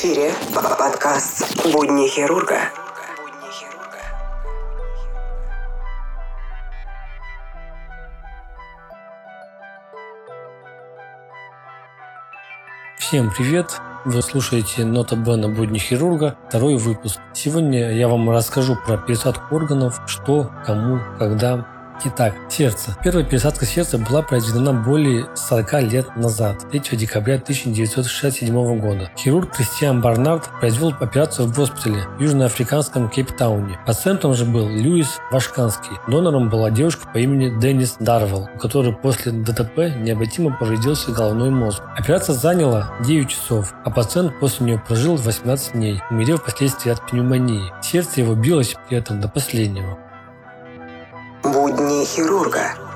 эфире подкаст «Будни хирурга». Всем привет! Вы слушаете Нота Бена Будни хирурга, второй выпуск. Сегодня я вам расскажу про пересадку органов, что, кому, когда Итак, сердце. Первая пересадка сердца была произведена более 40 лет назад, 3 декабря 1967 года. Хирург Кристиан Барнард произвел операцию в госпитале в южноафриканском Кейптауне. Пациентом же был Льюис Вашканский. Донором была девушка по имени Деннис Дарвелл, у которой после ДТП необратимо повредился головной мозг. Операция заняла 9 часов, а пациент после нее прожил 18 дней, умерев впоследствии от пневмонии. Сердце его билось при этом до последнего. Хирурга.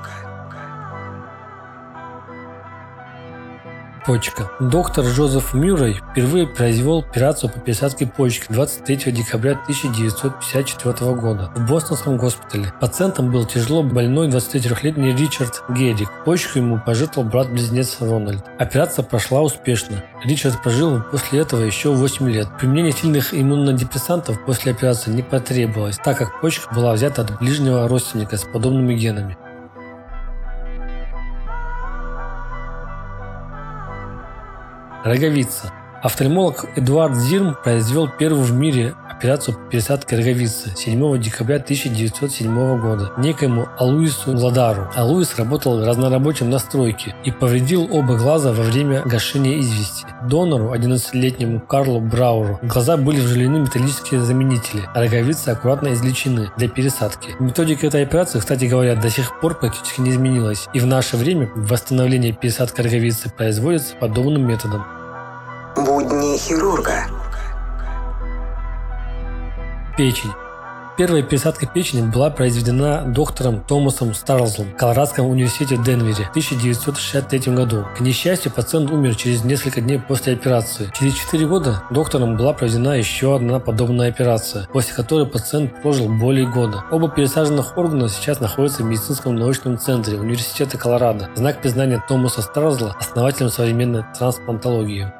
Почка. Доктор Джозеф Мюррей впервые произвел операцию по пересадке почки 23 декабря 1954 года в Бостонском госпитале. Пациентом был тяжело больной 23-летний Ричард Герик. Почку ему пожертвовал брат-близнец Рональд. Операция прошла успешно. Ричард прожил после этого еще 8 лет. Применение сильных иммунодепрессантов после операции не потребовалось, так как почка была взята от ближнего родственника с подобными генами. Роговица. Офтальмолог Эдуард Зирм произвел первую в мире операцию по пересадке роговицы 7 декабря 1907 года некоему Алуису Ладару. Алуис работал разнорабочим на стройке и повредил оба глаза во время гашения извести. Донору, 11-летнему Карлу Брауру, глаза были вживлены металлические заменители, а роговицы аккуратно излечены для пересадки. Методика этой операции, кстати говоря, до сих пор практически не изменилась, и в наше время восстановление пересадки роговицы производится подобным методом. Будни хирурга. Печень. Первая пересадка печени была произведена доктором Томасом Старлзом в Колорадском университете Денвере в 1963 году. К несчастью, пациент умер через несколько дней после операции. Через 4 года доктором была проведена еще одна подобная операция, после которой пациент прожил более года. Оба пересаженных органа сейчас находятся в медицинском научном центре Университета Колорадо. Знак признания Томаса Старлзла основателем современной трансплантологии.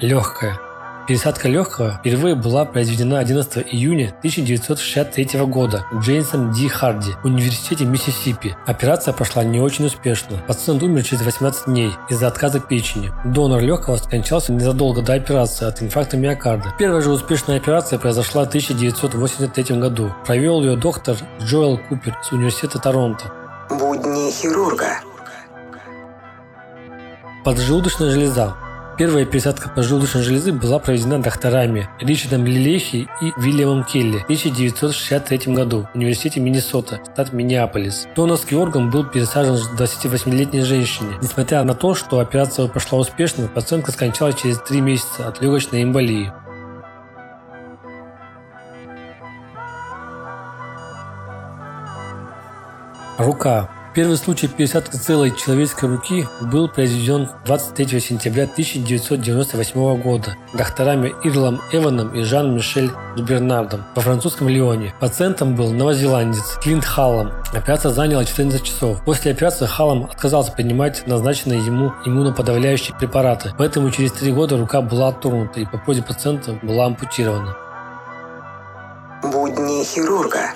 Легкая. Пересадка легкого впервые была произведена 11 июня 1963 года Джеймсом Ди Харди в университете Миссисипи. Операция прошла не очень успешно. Пациент умер через 18 дней из-за отказа печени. Донор легкого скончался незадолго до операции от инфаркта миокарда. Первая же успешная операция произошла в 1983 году. Провел ее доктор Джоэл Купер с университета Торонто. Будни хирурга. Поджелудочная железа. Первая пересадка поджелудочной железы была проведена докторами Ричардом Лилехи и Вильямом Келли в 1963 году в Университете Миннесота, штат Миннеаполис. Донорский орган был пересажен 28-летней женщине. Несмотря на то, что операция прошла успешно, пациентка скончалась через 3 месяца от легочной эмболии. Рука. Первый случай пересадки целой человеческой руки был произведен 23 сентября 1998 года докторами Ирлом Эваном и Жан-Мишель Бернардом во французском Лионе. Пациентом был новозеландец Клинт Халлом. Операция заняла 14 часов. После операции Халлом отказался принимать назначенные ему иммуноподавляющие препараты, поэтому через три года рука была отторгнута и по просьбе пациента была ампутирована. Будни хирурга.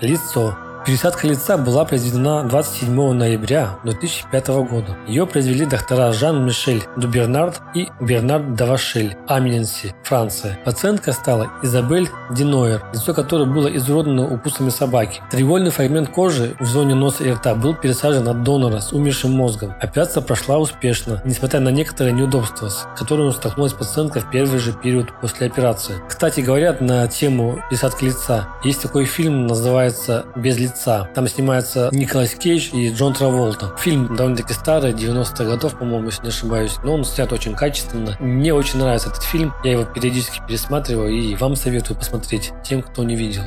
Лицо. Пересадка лица была произведена 27 ноября 2005 года. Ее произвели доктора Жан-Мишель Дубернард и Бернард Давашель, Аминенси, Франция. Пациентка стала Изабель Динойер, лицо которой было изуродовано укусами собаки. Треугольный фрагмент кожи в зоне носа и рта был пересажен от донора с умершим мозгом. Операция прошла успешно, несмотря на некоторые неудобства, с которыми столкнулась пациентка в первый же период после операции. Кстати, говорят на тему пересадки лица. Есть такой фильм, называется «Без лица» лица. Там снимается Николас Кейдж и Джон Траволта. Фильм довольно-таки старый, 90-х годов, по-моему, если не ошибаюсь. Но он снят очень качественно. Мне очень нравится этот фильм. Я его периодически пересматриваю и вам советую посмотреть тем, кто не видел.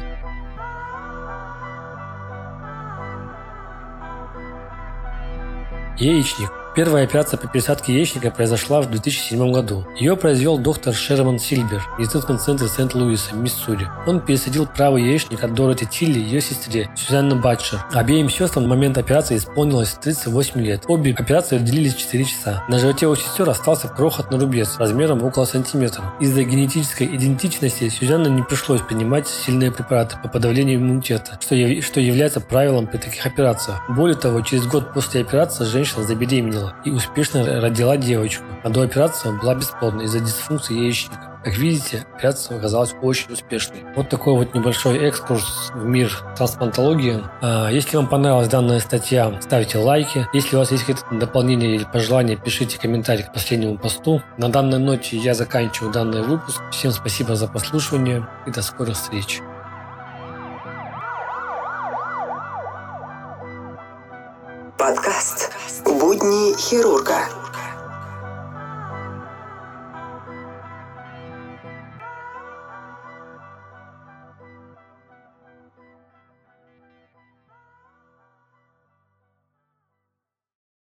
Яичник. Первая операция по пересадке яичника произошла в 2007 году. Ее произвел доктор Шерман Сильбер в медицинском центре Сент-Луиса, Миссури. Он пересадил правый яичник от Дороти Тилли ее сестре Сюзанна Батчер. Обеим сестрам в момент операции исполнилось 38 лет. Обе операции длились 4 часа. На животе у сестер остался крохотный рубец размером около сантиметра. Из-за генетической идентичности Сюзанне не пришлось принимать сильные препараты по подавлению иммунитета, что, яв... что является правилом при таких операциях. Более того, через год после операции женщина забеременела и успешно родила девочку, а до операции была бесплодна из-за дисфункции яичника. Как видите, операция оказалась очень успешной. Вот такой вот небольшой экскурс в мир трансплантологии. А, если вам понравилась данная статья, ставьте лайки. Если у вас есть какие-то дополнения или пожелания, пишите комментарий к последнему посту. На данной ноте я заканчиваю данный выпуск. Всем спасибо за прослушивание и до скорых встреч. «Будни хирурга».